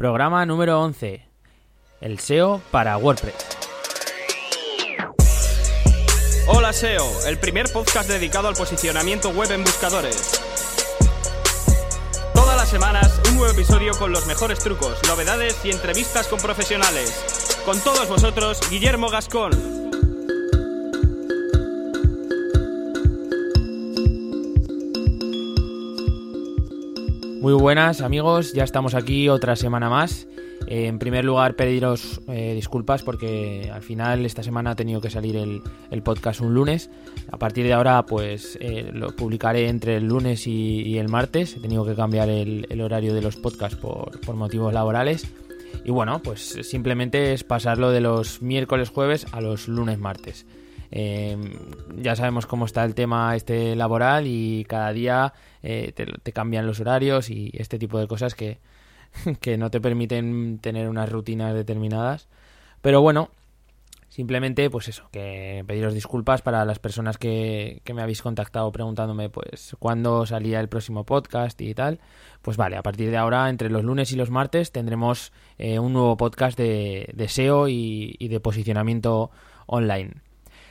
Programa número 11. El SEO para WordPress. Hola SEO, el primer podcast dedicado al posicionamiento web en buscadores. Todas las semanas un nuevo episodio con los mejores trucos, novedades y entrevistas con profesionales. Con todos vosotros, Guillermo Gascón. Muy buenas amigos, ya estamos aquí otra semana más. Eh, en primer lugar, pediros eh, disculpas porque al final esta semana ha tenido que salir el, podcast un lunes. A partir de ahora, pues eh, lo publicaré entre el lunes y, el martes. He tenido que cambiar el, horario de los podcasts por, por, motivos laborales. Y bueno, pues simplemente es pasarlo de los miércoles jueves a los lunes martes. Ya sabemos cómo está el tema este laboral y cada día eh, te, cambian los horarios y este tipo de cosas que, que no te permiten tener unas rutinas determinadas. Pero bueno, simplemente pues eso, que pediros disculpas para las personas que, que, me habéis contactado preguntándome pues cuándo salía el próximo podcast y tal. Pues vale, a partir de ahora, entre los lunes y los martes, tendremos eh, un nuevo podcast de, de SEO y, de posicionamiento online.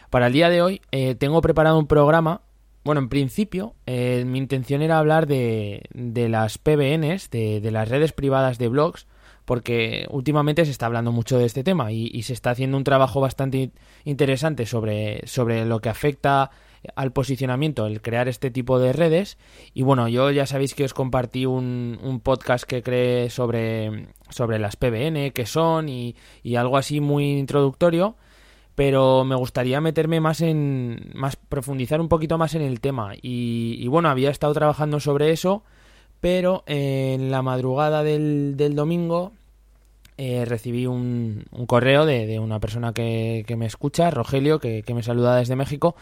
Para el día de hoy eh, tengo preparado un programa bueno, en principio, eh, mi intención era hablar de, de las PBNs, de, de, las redes privadas de blogs, porque últimamente se está hablando mucho de este tema y, se está haciendo un trabajo bastante interesante sobre, sobre lo que afecta al posicionamiento el crear este tipo de redes. Y bueno, yo ya sabéis que os compartí un, podcast que creé sobre, sobre las PBN, qué son y, y algo así muy introductorio pero me gustaría meterme más en más profundizar un poquito más en el tema. Y, bueno había estado trabajando sobre eso pero en la madrugada del, del domingo eh, recibí un, un correo de, de, una persona que, que me escucha Rogelio que, que me saluda desde México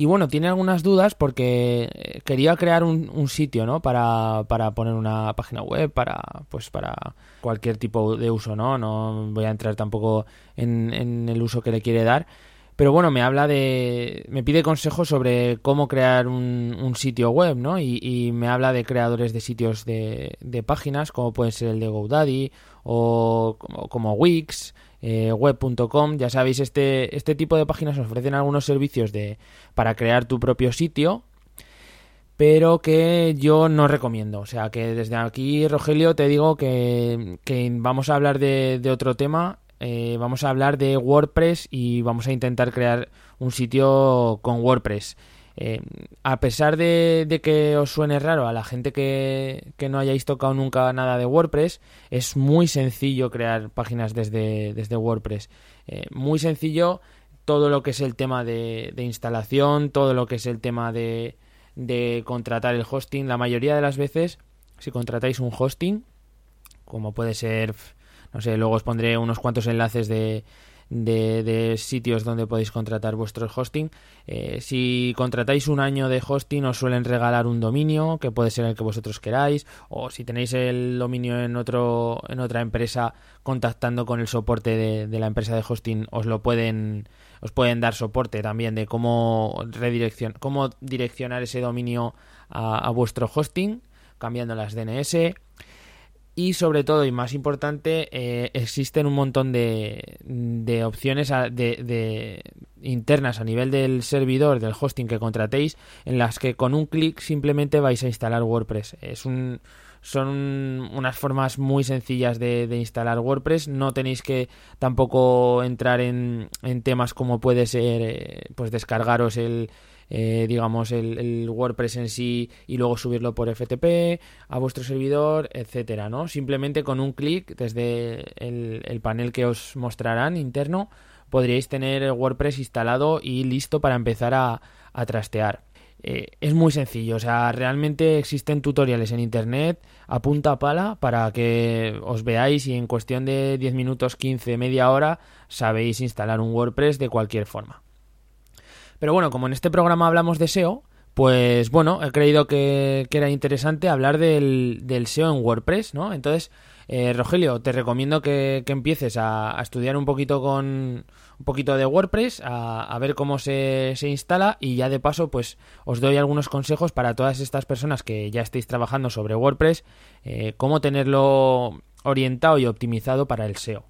y bueno, tiene algunas dudas porque eh, quería crear un, un sitio, ¿no? Para, para, poner una página web, para, pues para cualquier tipo de uso, ¿no? No voy a entrar tampoco en, el uso que le quiere dar. Pero bueno, me habla de. me pide consejos sobre cómo crear un, un sitio web, ¿no? Y, y, me habla de creadores de sitios de, de páginas, como puede ser el de GoDaddy o como, como Wix eh, web.com. Ya sabéis, este, este tipo de páginas ofrecen algunos servicios de, para crear tu propio sitio, pero que yo no recomiendo. O sea, que desde aquí, Rogelio, te digo que, que vamos a hablar de, otro tema. Eh, vamos a hablar de WordPress y vamos a intentar crear un sitio con WordPress. Eh, a pesar de, que os suene raro a la gente que, no hayáis tocado nunca nada de WordPress, es muy sencillo crear páginas desde, desde WordPress. Eh, muy sencillo todo lo que es el tema de, instalación, todo lo que es el tema de, de contratar el hosting. La mayoría de las veces, si contratáis un hosting, como puede ser, no sé, luego os pondré unos cuantos enlaces de, de, sitios donde podéis contratar vuestro hosting. Eh, si contratáis un año de hosting os suelen regalar un dominio que puede ser el que vosotros queráis o si tenéis el dominio en otro en otra empresa contactando con el soporte de, la empresa de hosting os lo pueden os pueden dar soporte también de cómo redirección cómo direccionar ese dominio a, a vuestro hosting cambiando las DNS y sobre todo y más importante eh, existen un montón de, de opciones de, internas a nivel del servidor del hosting que contratéis en las que con un clic simplemente vais a instalar WordPress. Es un son unas formas muy sencillas de, instalar WordPress. No tenéis que tampoco entrar en, en temas como puede ser eh, pues descargaros el eh, digamos, el, WordPress en sí y luego subirlo por FTP a vuestro servidor, etcétera, ¿no? Simplemente con un clic desde el, panel que os mostrarán interno podríais tener el WordPress instalado y listo para empezar a, trastear. Eh, es muy sencillo, o sea, realmente existen tutoriales en internet a punta pala para que os veáis y en cuestión de 10 minutos, 15, media hora sabéis instalar un WordPress de cualquier forma. Pero bueno, como en este programa hablamos de SEO, pues bueno, he creído que, era interesante hablar del, SEO en WordPress, ¿no? Entonces, eh, Rogelio, te recomiendo que, empieces a, estudiar un poquito con un poquito de WordPress, a, ver cómo se, instala y ya de paso, pues os doy algunos consejos para todas estas personas que ya estéis trabajando sobre WordPress, eh, cómo tenerlo orientado y optimizado para el SEO.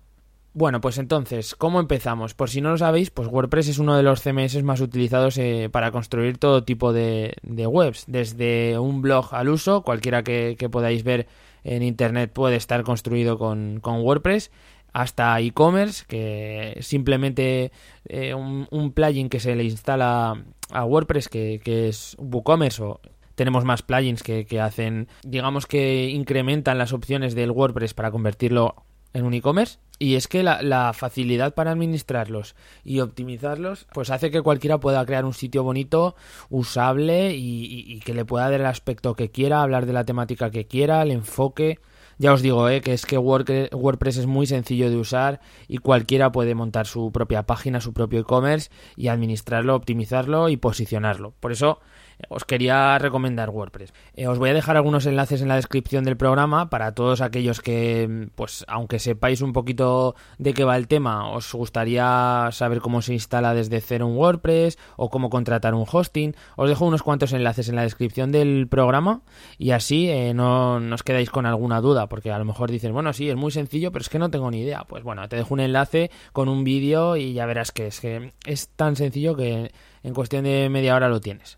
Bueno, pues entonces, ¿cómo empezamos? Por si no lo sabéis, pues WordPress es uno de los CMS más utilizados eh, para construir todo tipo de, webs, desde un blog al uso, cualquiera que, podáis ver en Internet puede estar construido con, WordPress, hasta e-commerce, que simplemente eh, un, plugin que se le instala a WordPress, que, es WooCommerce o tenemos más plugins que, que, hacen, digamos que incrementan las opciones del WordPress para convertirlo en un e-commerce. Y es que la, facilidad para administrarlos y optimizarlos, pues hace que cualquiera pueda crear un sitio bonito, usable y, que le pueda dar el aspecto que quiera, hablar de la temática que quiera, el enfoque. Ya os digo, eh, que es que WordPress es muy sencillo de usar y cualquiera puede montar su propia página, su propio e-commerce y administrarlo, optimizarlo y posicionarlo. Por eso os quería recomendar WordPress. Eh, os voy a dejar algunos enlaces en la descripción del programa para todos aquellos que, pues, aunque sepáis un poquito de qué va el tema, os gustaría saber cómo se instala desde cero un WordPress o cómo contratar un hosting. Os dejo unos cuantos enlaces en la descripción del programa y así eh, no, no os quedáis con alguna duda, porque a lo mejor dices, bueno, sí, es muy sencillo, pero es que no tengo ni idea. Pues bueno, te dejo un enlace con un vídeo y ya verás que es que es tan sencillo que en cuestión de media hora lo tienes.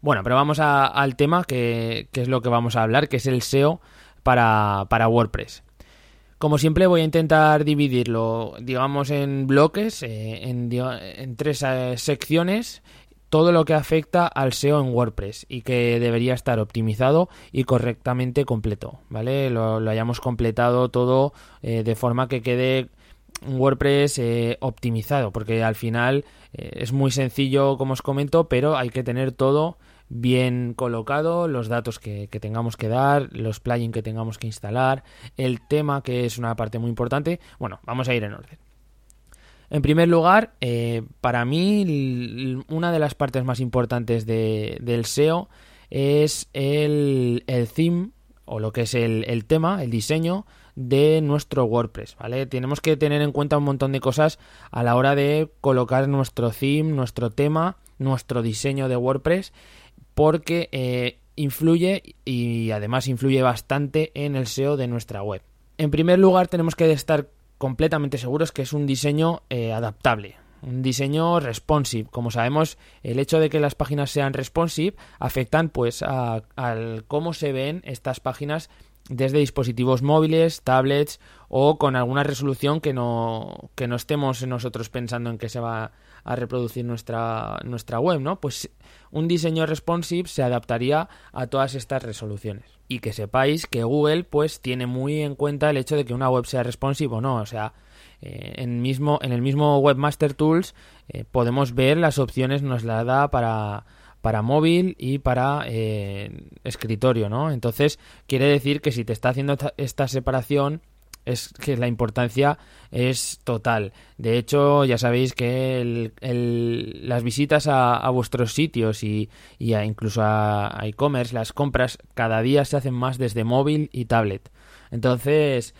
Bueno, pero vamos al tema que, es lo que vamos a hablar, que es el SEO para, WordPress. Como siempre voy a intentar dividirlo, digamos, en bloques, eh, en, tres eh, secciones, todo lo que afecta al SEO en WordPress y que debería estar optimizado y correctamente completo, ¿vale? Lo, hayamos completado todo eh, de forma que quede un WordPress optimizado, porque al final es muy sencillo, como os comento, pero hay que tener todo bien colocado, los datos que, tengamos que dar, los plugins que tengamos que instalar, el tema que es una parte muy importante. Bueno, vamos a ir en orden. En primer lugar, eh, para mí una de las partes más importantes del SEO es el, theme o lo que es el, el, tema, el diseño de nuestro WordPress, ¿vale? Tenemos que tener en cuenta un montón de cosas a la hora de colocar nuestro theme, nuestro tema, nuestro diseño de WordPress porque eh, influye y además influye bastante en el SEO de nuestra web. En primer lugar, tenemos que estar completamente seguros que es un diseño eh, adaptable, un diseño responsive. Como sabemos, el hecho de que las páginas sean responsive afectan pues a, cómo se ven estas páginas desde dispositivos móviles, tablets o con alguna resolución que no, que no estemos nosotros pensando en que se va a reproducir nuestra, nuestra web, ¿no? Pues un diseño responsive se adaptaría a todas estas resoluciones. Y que sepáis que Google pues tiene muy en cuenta el hecho de que una web sea responsive o no, o sea, eh, en, mismo, en el mismo Webmaster Tools eh, podemos ver las opciones, nos la da para, para móvil y para eh, escritorio, ¿no? Entonces quiere decir que si te está haciendo esta separación es que la importancia es total. De hecho, ya sabéis que las visitas a, vuestros sitios y, incluso a, e-commerce, las compras, cada día se hacen más desde móvil y tablet. Entonces,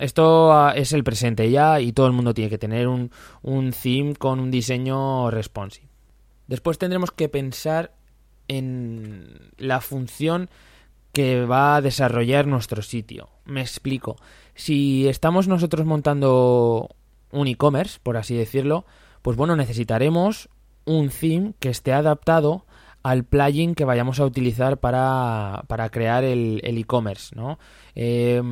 esto es el presente ya y todo el mundo tiene que tener un, un theme con un diseño responsive. Después tendremos que pensar en la función que va a desarrollar nuestro sitio. Me explico. Si estamos nosotros montando un e-commerce, por así decirlo, pues bueno, necesitaremos un theme que esté adaptado al plugin que vayamos a utilizar para, crear el e-commerce, ¿no? Eh,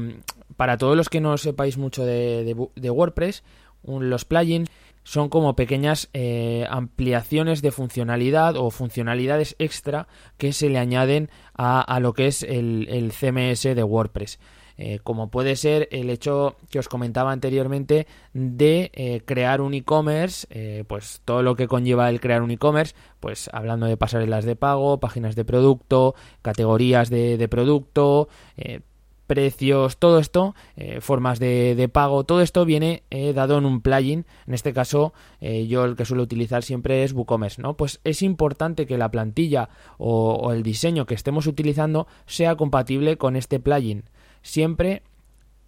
para todos los que no sepáis mucho de, WordPress, los plugins son como pequeñas eh, ampliaciones de funcionalidad o funcionalidades extra que se le añaden a, lo que es el, el CMS de WordPress. Eh, como puede ser el hecho que os comentaba anteriormente de eh, crear un e-commerce, pues todo lo que conlleva el crear un e-commerce, pues hablando de pasarelas de pago, páginas de producto, categorías de, producto, precios, todo esto, formas de, pago, todo esto viene dado en un plugin. En este caso, yo el que suelo utilizar siempre es WooCommerce, ¿no? Pues es importante que la plantilla o, el diseño que estemos utilizando sea compatible con este plugin siempre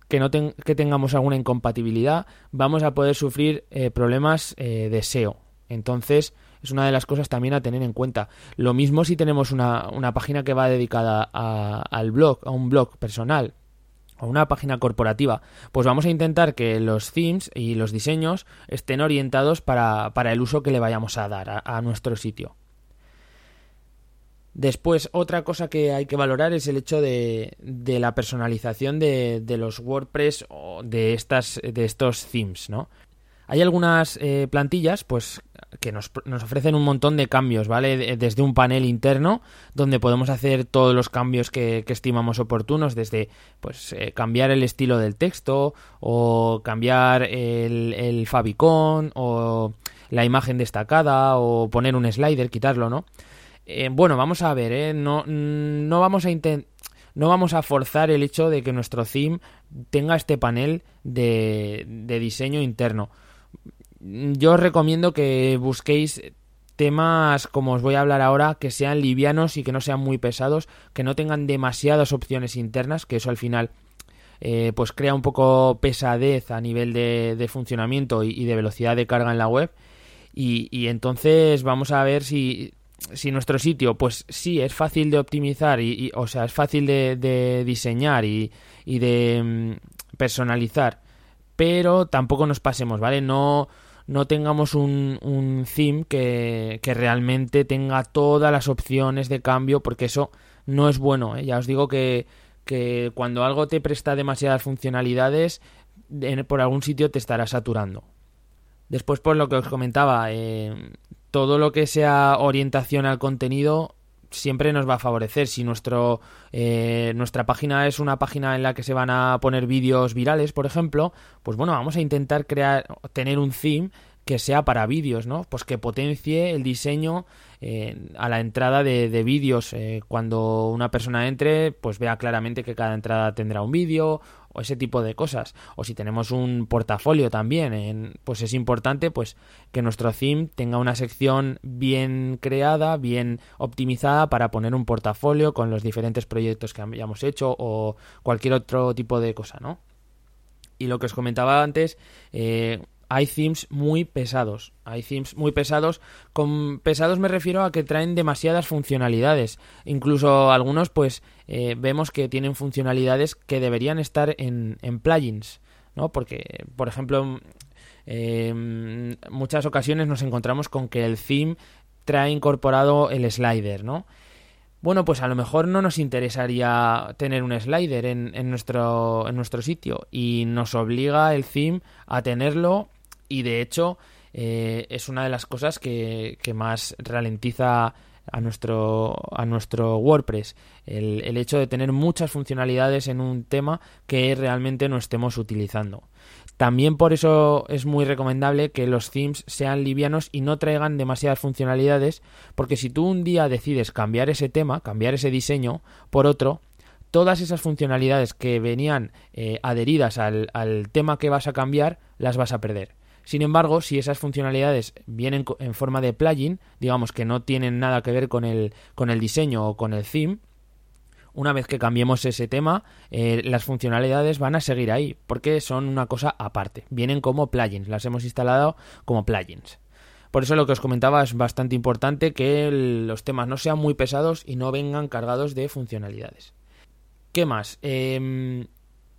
que, no que tengamos alguna incompatibilidad, vamos a poder sufrir eh, problemas eh, de SEO. Entonces, es una de las cosas también a tener en cuenta. Lo mismo si tenemos una, página que va dedicada al blog, a un blog personal, o una página corporativa, pues vamos a intentar que los themes y los diseños estén orientados para, el uso que le vayamos a dar a, nuestro sitio. Después, otra cosa que hay que valorar es el hecho de, la personalización de, de, los WordPress o de, estas, de estos themes, ¿no? Hay algunas eh, plantillas, pues, que nos, nos, ofrecen un montón de cambios, ¿vale? Desde un panel interno, donde podemos hacer todos los cambios que, estimamos oportunos, desde, pues, eh, cambiar el estilo del texto, o cambiar el, el favicon, o la imagen destacada, o poner un slider, quitarlo, ¿no? Eh, bueno, vamos a ver. No, no vamos a intentar no vamos a forzar el hecho de que nuestro theme tenga este panel de diseño interno yo os recomiendo que busquéis temas como os voy a hablar ahora que sean livianos y que no sean muy pesados, que no tengan demasiadas opciones internas, que eso al final eh, pues crea un poco pesadez a nivel de, funcionamiento y, de velocidad de carga en la web. Y, entonces vamos a ver si, si nuestro sitio, pues sí, es fácil de optimizar, y, o sea, es fácil de, de diseñar y, de mm, personalizar, pero tampoco nos pasemos, ¿vale? No no tengamos un, un theme que, que, realmente tenga todas las opciones de cambio, porque eso no es bueno. ¿eh? Ya os digo que, que, cuando algo te presta demasiadas funcionalidades, por algún sitio te estará saturando. Después, por lo que os comentaba, eh, todo lo que sea orientación al contenido siempre nos va a favorecer. Si nuestro, eh, nuestra página es una página en la que se van a poner vídeos virales, por ejemplo, pues bueno, vamos a intentar crear, tener un theme que sea para vídeos, ¿no? Pues que potencie el diseño eh, a la entrada de, vídeos. Eh, cuando una persona entre, pues vea claramente que cada entrada tendrá un vídeo o ese tipo de cosas. O si tenemos un portafolio también, pues es importante pues que nuestro theme tenga una sección bien creada, bien optimizada para poner un portafolio con los diferentes proyectos que hayamos hecho o cualquier otro tipo de cosa, ¿no? Y lo que os comentaba antes, eh, hay themes muy pesados. Hay themes muy pesados. Con pesados me refiero a que traen demasiadas funcionalidades. Incluso algunos, pues, eh, vemos que tienen funcionalidades que deberían estar en, plugins. ¿no? Porque, por ejemplo, en muchas ocasiones nos encontramos con que el theme trae incorporado el slider, ¿no? Bueno, pues a lo mejor no nos interesaría tener un slider en, nuestro, en nuestro sitio y nos obliga el theme a tenerlo y de hecho eh, es una de las cosas que, más ralentiza a nuestro, a nuestro WordPress. El, el, hecho de tener muchas funcionalidades en un tema que realmente no estemos utilizando. También por eso es muy recomendable que los themes sean livianos y no traigan demasiadas funcionalidades, porque si tú un día decides cambiar ese tema, cambiar ese diseño por otro, todas esas funcionalidades que venían eh, adheridas al, al tema que vas a cambiar, las vas a perder. Sin embargo, si esas funcionalidades vienen en forma de plugin, digamos que no tienen nada que ver con el, con el diseño o con el theme, una vez que cambiemos ese tema, eh, las funcionalidades van a seguir ahí, porque son una cosa aparte. Vienen como plugins, las hemos instalado como plugins. Por eso lo que os comentaba es bastante importante que los temas no sean muy pesados y no vengan cargados de funcionalidades. ¿Qué más? Eh,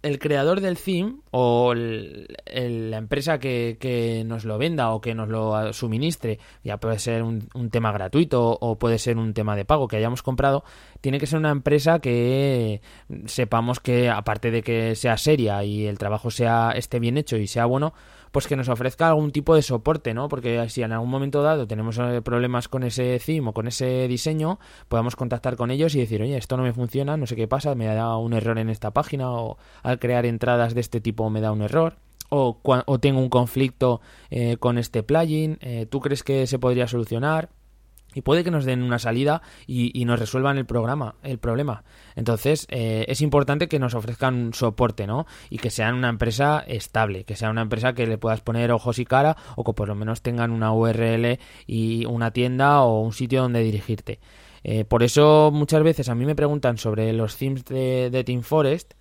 el creador del theme o la empresa que, nos lo venda o que nos lo suministre, ya puede ser un, tema gratuito o puede ser un tema de pago que hayamos comprado, tiene que ser una empresa que sepamos que aparte de que sea seria y el trabajo sea esté bien hecho y sea bueno, pues que nos ofrezca algún tipo de soporte, ¿no? Porque si en algún momento dado tenemos eh, problemas con ese theme o con ese diseño, podamos contactar con ellos y decir, oye, esto no me funciona, no sé qué pasa, me da un error en esta página o al crear entradas de este tipo me da un error. O, o tengo un conflicto eh, con este plugin, eh, ¿tú crees que se podría solucionar? Y puede que nos den una salida y, nos resuelvan el programa, el problema. Entonces, eh, es importante que nos ofrezcan soporte, ¿no? Y que sean una empresa estable, que sea una empresa que le puedas poner ojos y cara o que por lo menos tengan una URL y una tienda o un sitio donde dirigirte. Eh, por eso muchas veces a mí me preguntan sobre los themes de, de Team Forest,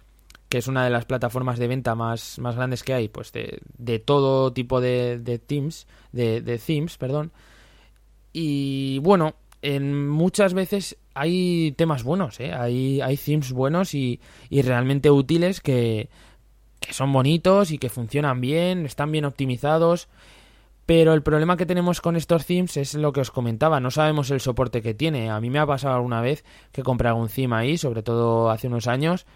que es una de las plataformas de venta más, más grandes que hay, pues de, de todo tipo de, de teams, de, de themes, perdón. Y bueno, en muchas veces hay temas buenos, ¿eh? hay, hay themes buenos y, y realmente útiles que, que son bonitos y que funcionan bien, están bien optimizados. Pero el problema que tenemos con estos themes es lo que os comentaba, no sabemos el soporte que tiene. A mí me ha pasado alguna vez que compraba un theme ahí, sobre todo hace unos años,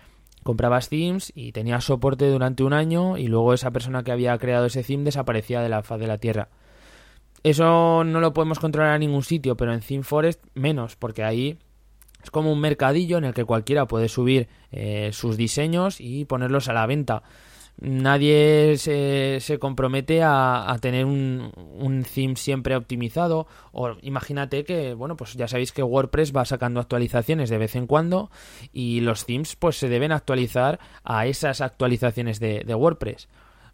comprabas themes y tenías soporte durante un año y luego esa persona que había creado ese theme desaparecía de la faz de la Tierra. Eso no lo podemos controlar en ningún sitio, pero en ThemeForest menos, porque ahí es como un mercadillo en el que cualquiera puede subir eh, sus diseños y ponerlos a la venta. Nadie se, compromete a, tener un, un, theme siempre optimizado. O imagínate que, bueno, pues ya sabéis que WordPress va sacando actualizaciones de vez en cuando y los themes pues se deben actualizar a esas actualizaciones de WordPress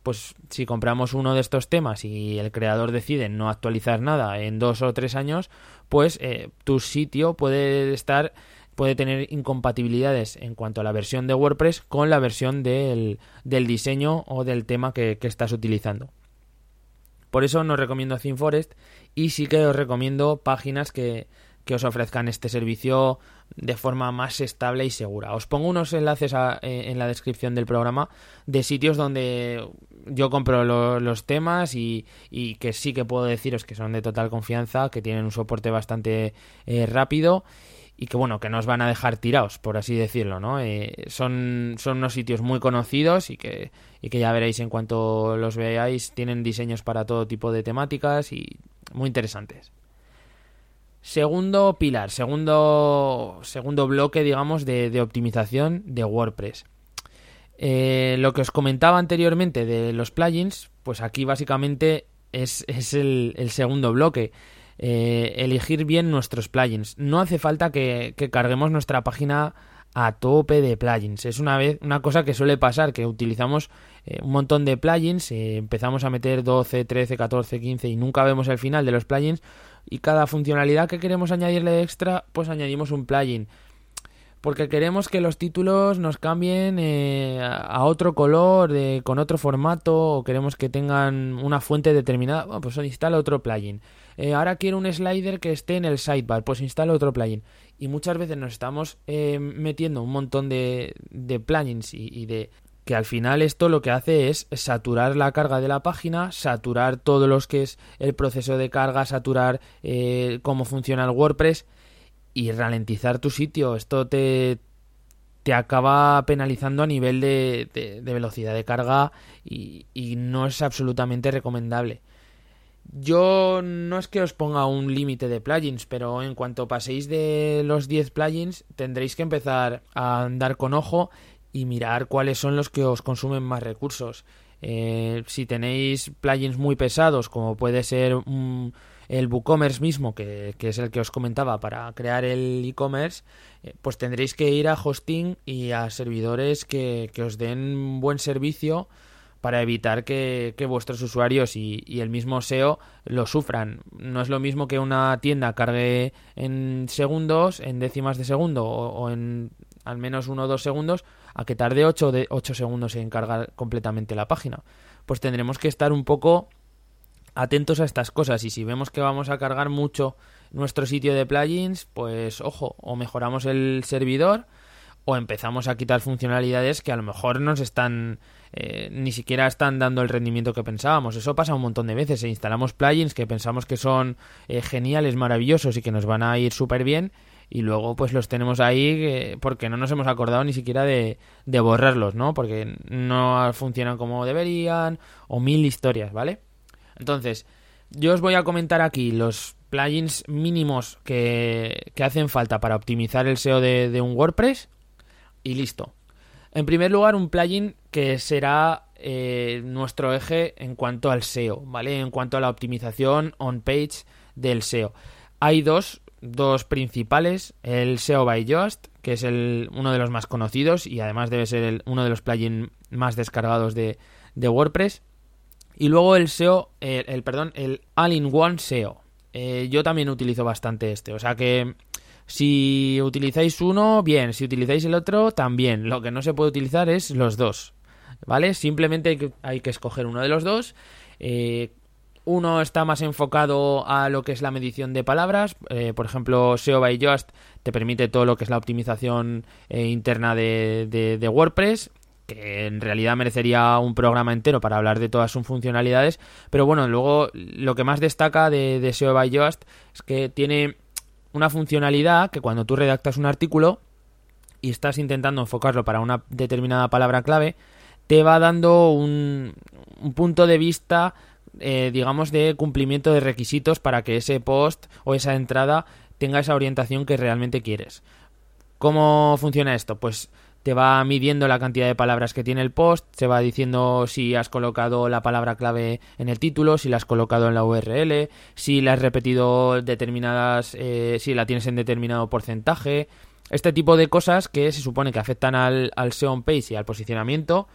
pues si compramos uno de estos temas y el creador decide no actualizar nada en dos o tres años, pues eh, tu sitio puede estar puede tener incompatibilidades en cuanto a la versión de WordPress con la versión del, del diseño o del tema que, estás utilizando. Por eso no recomiendo ThemeForest y sí que os recomiendo páginas que, que os ofrezcan este servicio de forma más estable y segura. Os pongo unos enlaces eh, en la descripción del programa de sitios donde yo compro lo, los temas y, que sí que puedo deciros que son de total confianza, que tienen un soporte bastante eh, rápido y que bueno, que no os van a dejar tirados, por así decirlo. Eh, son, son unos sitios muy conocidos y que, y que ya veréis en cuanto los veáis, tienen diseños para todo tipo de temáticas y muy interesantes. Segundo pilar, segundo, segundo bloque, digamos, de, de optimización de WordPress. Eh, lo que os comentaba anteriormente de los plugins, pues aquí básicamente es, es el, segundo bloque. Eh, elegir bien nuestros plugins. No hace falta que, carguemos nuestra página a tope de plugins. Es una, vez, una cosa que suele pasar, que utilizamos eh, un montón de plugins, empezamos a meter 12, 13, 14, 15 y nunca vemos el final de los plugins y cada funcionalidad que queremos añadirle extra, pues añadimos un plugin. Porque queremos que los títulos nos cambien eh, a otro color, con otro formato, o queremos que tengan una fuente determinada, bueno, pues instala otro plugin. Eh, ahora quiero un slider que esté en el sidebar, pues instala otro plugin. Y muchas veces nos estamos eh, metiendo un montón de, plugins y de, que al final esto lo que hace es saturar la carga de la página, saturar todo lo que es el proceso de carga, saturar eh, cómo funciona el WordPress y ralentizar tu sitio. Esto te, te acaba penalizando a nivel de, de, de velocidad de carga y, y, no es absolutamente recomendable. Yo no es que os ponga un límite de plugins, pero en cuanto paséis de los 10 plugins tendréis que empezar a andar con ojo y mirar cuáles son los que os consumen más recursos. Eh, si tenéis plugins muy pesados, como puede ser un, el WooCommerce mismo, que, que, es el que os comentaba para crear el e-commerce, eh, pues tendréis que ir a hosting y a servidores que, que os den buen servicio para evitar que, que vuestros usuarios y, y, el mismo SEO lo sufran. No es lo mismo que una tienda cargue en segundos, en décimas de segundo o, o en al menos uno o dos segundos, a que tarde 8, de 8 segundos en cargar completamente la página. Pues tendremos que estar un poco atentos a estas cosas y si vemos que vamos a cargar mucho nuestro sitio de plugins, pues ojo, o mejoramos el servidor o empezamos a quitar funcionalidades que a lo mejor nos están eh, ni siquiera están dando el rendimiento que pensábamos. Eso pasa un montón de veces. E instalamos plugins que pensamos que son eh, geniales, maravillosos y que nos van a ir súper bien y luego pues los tenemos ahí porque no nos hemos acordado ni siquiera de, de borrarlos, ¿no? Porque no funcionan como deberían o mil historias, ¿vale? Entonces, yo os voy a comentar aquí los plugins mínimos que, que hacen falta para optimizar el SEO de, de, un WordPress y listo. En primer lugar, un plugin que será eh, nuestro eje en cuanto al SEO, ¿vale? En cuanto a la optimización on-page del SEO. Hay dos dos principales, el SEO by Yoast, que es el, uno de los más conocidos y además debe ser uno de los plugins más descargados de, de, WordPress. Y luego el SEO, el, el perdón, el All-in-One SEO. Eh, yo también utilizo bastante este, o sea que si utilizáis uno, bien, si utilizáis el otro, también. Lo que no se puede utilizar es los dos, ¿vale? Simplemente hay que, hay que escoger uno de los dos. Eh, Uno está más enfocado a lo que es la medición de palabras. Eh, por ejemplo, SEO by Yoast te permite todo lo que es la optimización eh, interna de, de, WordPress que en realidad merecería un programa entero para hablar de todas sus funcionalidades. Pero bueno, luego lo que más destaca de, de SEO by Yoast es que tiene una funcionalidad que cuando tú redactas un artículo y estás intentando enfocarlo para una determinada palabra clave, te va dando un, un punto de vista, eh, digamos, de cumplimiento de requisitos para que ese post o esa entrada tenga esa orientación que realmente quieres. ¿Cómo funciona esto? Pues te va midiendo la cantidad de palabras que tiene el post, se va diciendo si has colocado la palabra clave en el título, si la has colocado en la URL, si la has repetido determinadas, eh, si la tienes en determinado porcentaje, este tipo de cosas que se supone que afectan al, al SEO page y al posicionamiento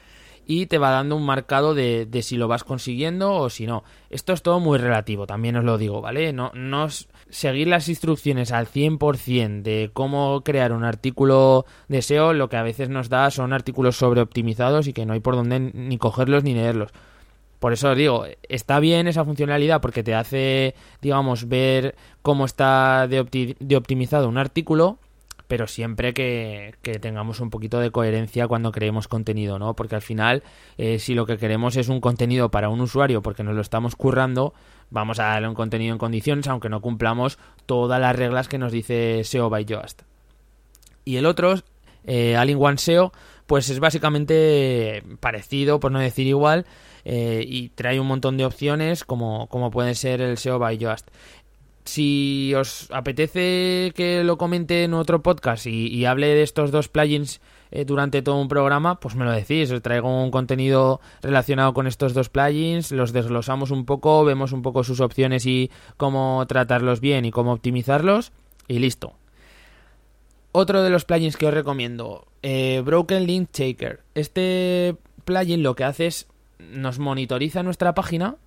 y te va dando un marcado de, de, si lo vas consiguiendo o si no. Esto es todo muy relativo, también os lo digo, ¿vale? No, no seguir las instrucciones al 100% de cómo crear un artículo de SEO, lo que a veces nos da son artículos sobreoptimizados y que no hay por dónde ni cogerlos ni leerlos. Por eso os digo, está bien esa funcionalidad porque te hace, digamos, ver cómo está de, de optimizado un artículo, pero siempre que, tengamos un poquito de coherencia cuando creemos contenido, ¿no? Porque al final, eh, si lo que queremos es un contenido para un usuario porque nos lo estamos currando, vamos a darle un contenido en condiciones, aunque no cumplamos todas las reglas que nos dice SEO by Yoast. Y el otro, eh, All One SEO, pues es básicamente parecido, por no decir igual, eh, y trae un montón de opciones como, como puede ser el SEO by Yoast si os apetece que lo comente en otro podcast y, hable de estos dos plugins eh, durante todo un programa, pues me lo decís. Os traigo un contenido relacionado con estos dos plugins, los desglosamos un poco, vemos un poco sus opciones y cómo tratarlos bien y cómo optimizarlos, y listo. Otro de los plugins que os recomiendo, eh, Broken Link Shaker. Este plugin lo que hace es nos monitoriza nuestra página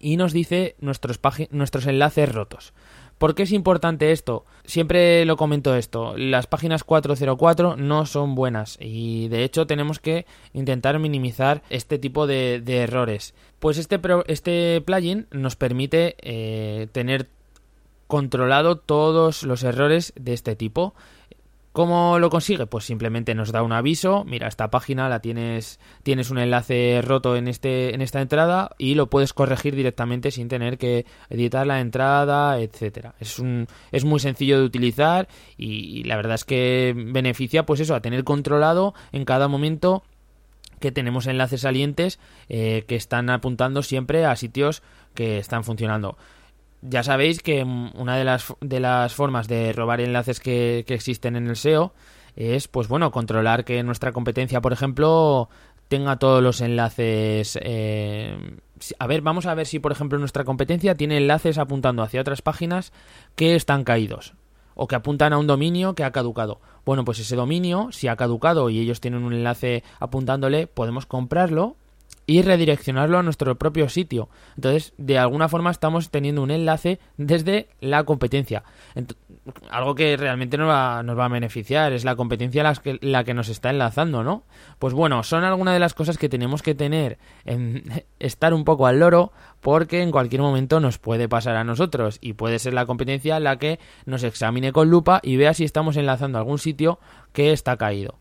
y nos dice nuestros, nuestros enlaces rotos. ¿Por qué es importante esto? Siempre lo comento esto, las páginas 404 no son buenas y de hecho tenemos que intentar minimizar este tipo de, errores. Pues este, este plugin nos permite eh, tener controlado todos los errores de este tipo ¿Cómo lo consigue? Pues simplemente nos da un aviso, mira, esta página la tienes, tienes un enlace roto en, este, en esta entrada y lo puedes corregir directamente sin tener que editar la entrada, etcétera. Es, un, es muy sencillo de utilizar y, la verdad es que beneficia pues eso, a tener controlado en cada momento que tenemos enlaces salientes eh, que están apuntando siempre a sitios que están funcionando ya sabéis que una de las, de las formas de robar enlaces que, existen en el SEO es, pues bueno, controlar que nuestra competencia, por ejemplo, tenga todos los enlaces. Eh, a ver, vamos a ver si, por ejemplo, nuestra competencia tiene enlaces apuntando hacia otras páginas que están caídos o que apuntan a un dominio que ha caducado. Bueno, pues ese dominio, si ha caducado y ellos tienen un enlace apuntándole, podemos comprarlo y redireccionarlo a nuestro propio sitio. Entonces, de alguna forma estamos teniendo un enlace desde la competencia. algo que realmente nos va, nos va, a beneficiar, es la competencia la que, la que nos está enlazando, ¿no? Pues bueno, son algunas de las cosas que tenemos que tener, en estar un poco al loro, porque en cualquier momento nos puede pasar a nosotros y puede ser la competencia la que nos examine con lupa y vea si estamos enlazando a algún sitio que está caído.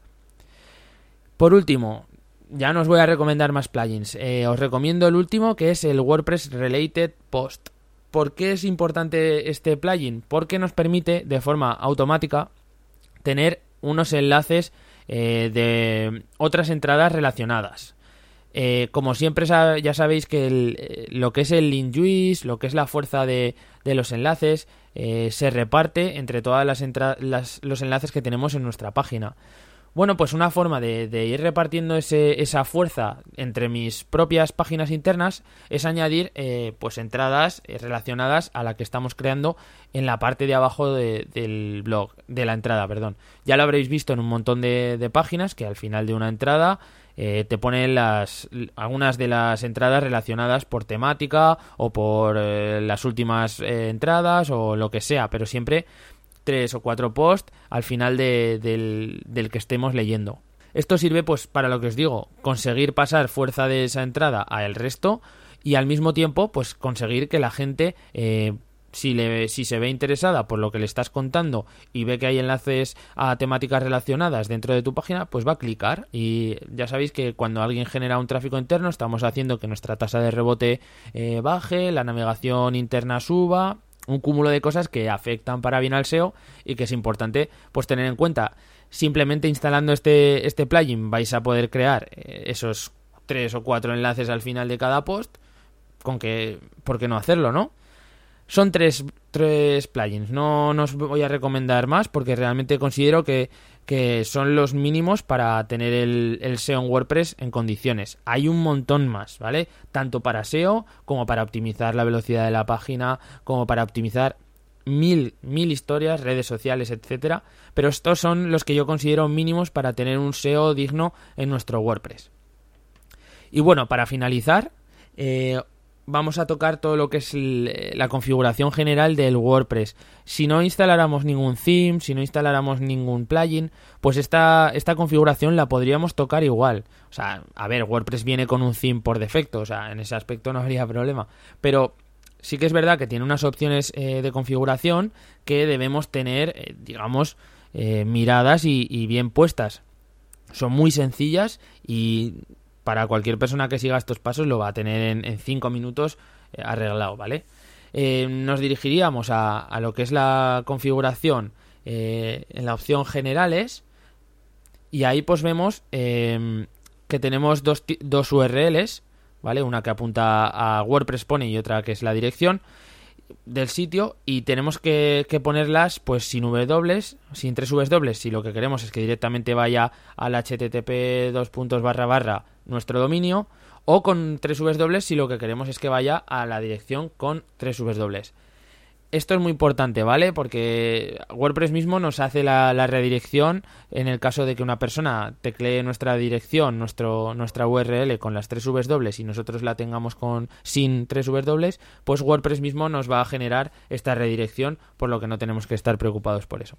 Por último, ya no os voy a recomendar más plugins. Eh, os recomiendo el último que es el WordPress Related Post. ¿Por qué es importante este plugin? Porque nos permite de forma automática tener unos enlaces eh, de otras entradas relacionadas. Eh, como siempre ya sabéis que lo que es el link lo que es la fuerza de, los enlaces, se reparte entre todas las, los enlaces que tenemos en nuestra página. Bueno, pues una forma de, ir repartiendo esa fuerza entre mis propias páginas internas es añadir eh, pues entradas eh, relacionadas a la que estamos creando en la parte de abajo del blog, de la entrada, perdón. Ya lo habréis visto en un montón de, páginas que al final de una entrada eh, te ponen las algunas de las entradas relacionadas por temática o por las últimas entradas o lo que sea, pero siempre tres o cuatro posts al final del, del que estemos leyendo. Esto sirve pues para lo que os digo, conseguir pasar fuerza de esa entrada al resto y al mismo tiempo pues conseguir que la gente eh, si, le, si se ve interesada por lo que le estás contando y ve que hay enlaces a temáticas relacionadas dentro de tu página, pues va a clicar. Y ya sabéis que cuando alguien genera un tráfico interno, estamos haciendo que nuestra tasa de rebote eh, baje, la navegación interna suba, un cúmulo de cosas que afectan para bien al SEO y que es importante pues tener en cuenta. Simplemente instalando este, este plugin vais a poder crear eh, esos tres o cuatro enlaces al final de cada post. Con que, ¿por qué no hacerlo, no? Son tres, tres plugins, no, os voy a recomendar más porque realmente considero que, son los mínimos para tener el, el, SEO en WordPress en condiciones. Hay un montón más, ¿vale? Tanto para SEO como para optimizar la velocidad de la página, como para optimizar mil, mil historias, redes sociales, etcétera. Pero estos son los que yo considero mínimos para tener un SEO digno en nuestro WordPress. Y bueno, para finalizar, eh, vamos a tocar todo lo que es la configuración general del WordPress. Si no instaláramos ningún theme, si no instaláramos ningún plugin, pues esta, esta configuración la podríamos tocar igual. O sea, a ver, WordPress viene con un theme por defecto, o sea, en ese aspecto no habría problema. Pero sí que es verdad que tiene unas opciones eh, de configuración que debemos tener, eh, digamos, eh, miradas y bien puestas. Son muy sencillas y para cualquier persona que siga estos pasos lo va a tener en 5 minutos eh, arreglado, ¿vale? Eh, nos dirigiríamos a, lo que es la configuración eh, en la opción generales y ahí pues vemos em, que tenemos dos, dos URLs, ¿vale? Una que apunta a WordPress pone y otra que es la dirección del sitio y tenemos que, ponerlas pues sin W, sin tres W, si lo que queremos es que directamente vaya al http dos puntos barra barra nuestro dominio o con tres W si lo que queremos es que vaya a la dirección con tres W. Esto es muy importante, ¿vale? Porque WordPress mismo nos hace la, redirección en el caso de que una persona teclee nuestra dirección, nuestro, nuestra URL con las tres W y nosotros la tengamos con sin tres W, pues WordPress mismo nos va a generar esta redirección, por lo que no tenemos que estar preocupados por eso.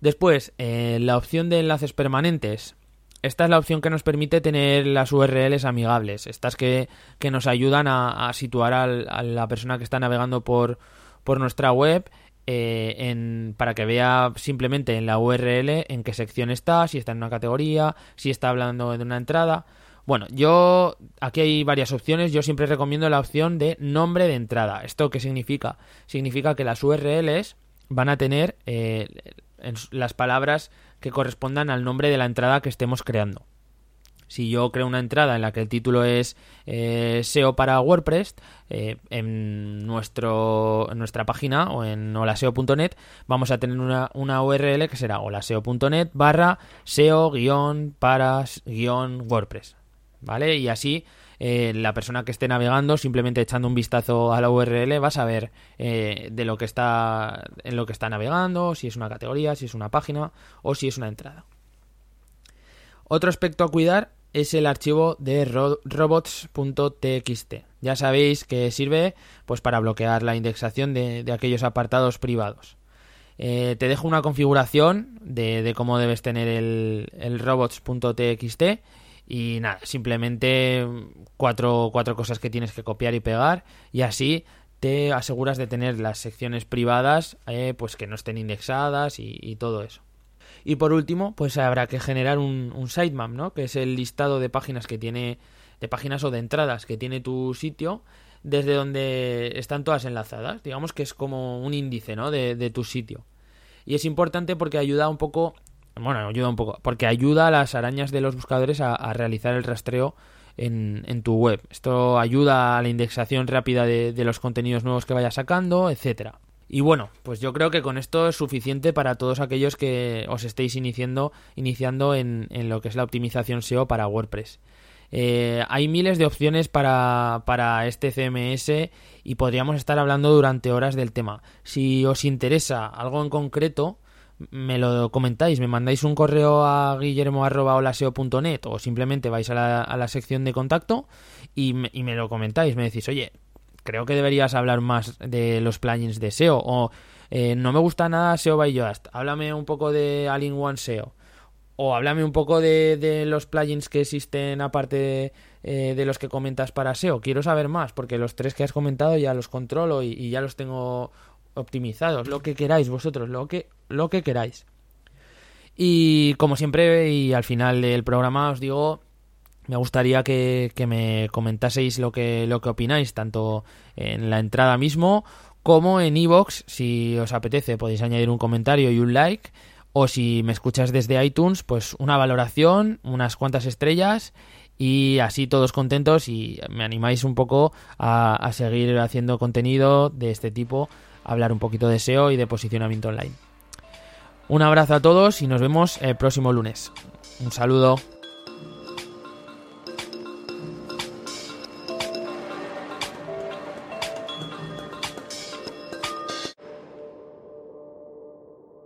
Después, eh, la opción de enlaces permanentes. Esta es la opción que nos permite tener las URLs amigables, estas que, nos ayudan a, situar a la persona que está navegando por, por nuestra web eh, para que vea simplemente en la URL en qué sección está, si está en una categoría, si está hablando de una entrada. Bueno, yo aquí hay varias opciones. Yo siempre recomiendo la opción de nombre de entrada. ¿Esto qué significa? Significa que las URLs van a tener eh, las palabras que correspondan al nombre de la entrada que estemos creando. Si yo creo una entrada en la que el título es eh, SEO para WordPress, eh, en, nuestro, nuestra página o en holaseo.net vamos a tener una, una URL que será holaseo.net barra SEO para WordPress. ¿Vale? Y así eh, la persona que esté navegando, simplemente echando un vistazo a la URL, va a saber eh, de lo que está, en lo que está navegando, si es una categoría, si es una página o si es una entrada. Otro aspecto a cuidar es el archivo de robots.txt. Ya sabéis que sirve pues para bloquear la indexación de, aquellos apartados privados. Eh, te dejo una configuración de, cómo debes tener el, el robots.txt y nada, simplemente cuatro, cuatro cosas que tienes que copiar y pegar y así te aseguras de tener las secciones privadas eh, pues que no estén indexadas y, todo eso. Y por último, pues habrá que generar un, sitemap, ¿no? Que es el listado de páginas que tiene, de páginas o de entradas que tiene tu sitio, desde donde están todas enlazadas. Digamos que es como un índice, ¿no? De tu sitio. Y es importante porque ayuda un poco bueno, ayuda un poco, porque ayuda a las arañas de los buscadores a, realizar el rastreo en, en, tu web. Esto ayuda a la indexación rápida de, los contenidos nuevos que vayas sacando, etcétera. Y bueno, pues yo creo que con esto es suficiente para todos aquellos que os estéis iniciando, iniciando en, en lo que es la optimización SEO para WordPress. Eh, hay miles de opciones para, para, este CMS y podríamos estar hablando durante horas del tema. Si os interesa algo en concreto, me lo comentáis, me mandáis un correo a guillermo.olaseo.net o simplemente vais a la, a la, sección de contacto y me, y me, lo comentáis, me decís, oye, creo que deberías hablar más de los plugins de SEO o eh, no me gusta nada SEO by Yoast, háblame un poco de All-in-One SEO o háblame un poco de, de, los plugins que existen aparte eh, de los que comentas para SEO. Quiero saber más, porque los tres que has comentado ya los controlo y, ya los tengo optimizados. Lo que queráis vosotros, lo que, lo que queráis. Y como siempre, y al final del programa os digo, me gustaría que, me comentaseis lo que, lo que opináis, tanto en la entrada mismo como en iVoox, si os apetece, podéis añadir un comentario y un like. O si me escuchas desde iTunes, pues una valoración, unas cuantas estrellas y así todos contentos y me animáis un poco a, seguir haciendo contenido de este tipo, hablar un poquito de SEO y de posicionamiento online. Un abrazo a todos y nos vemos el próximo lunes. Un saludo.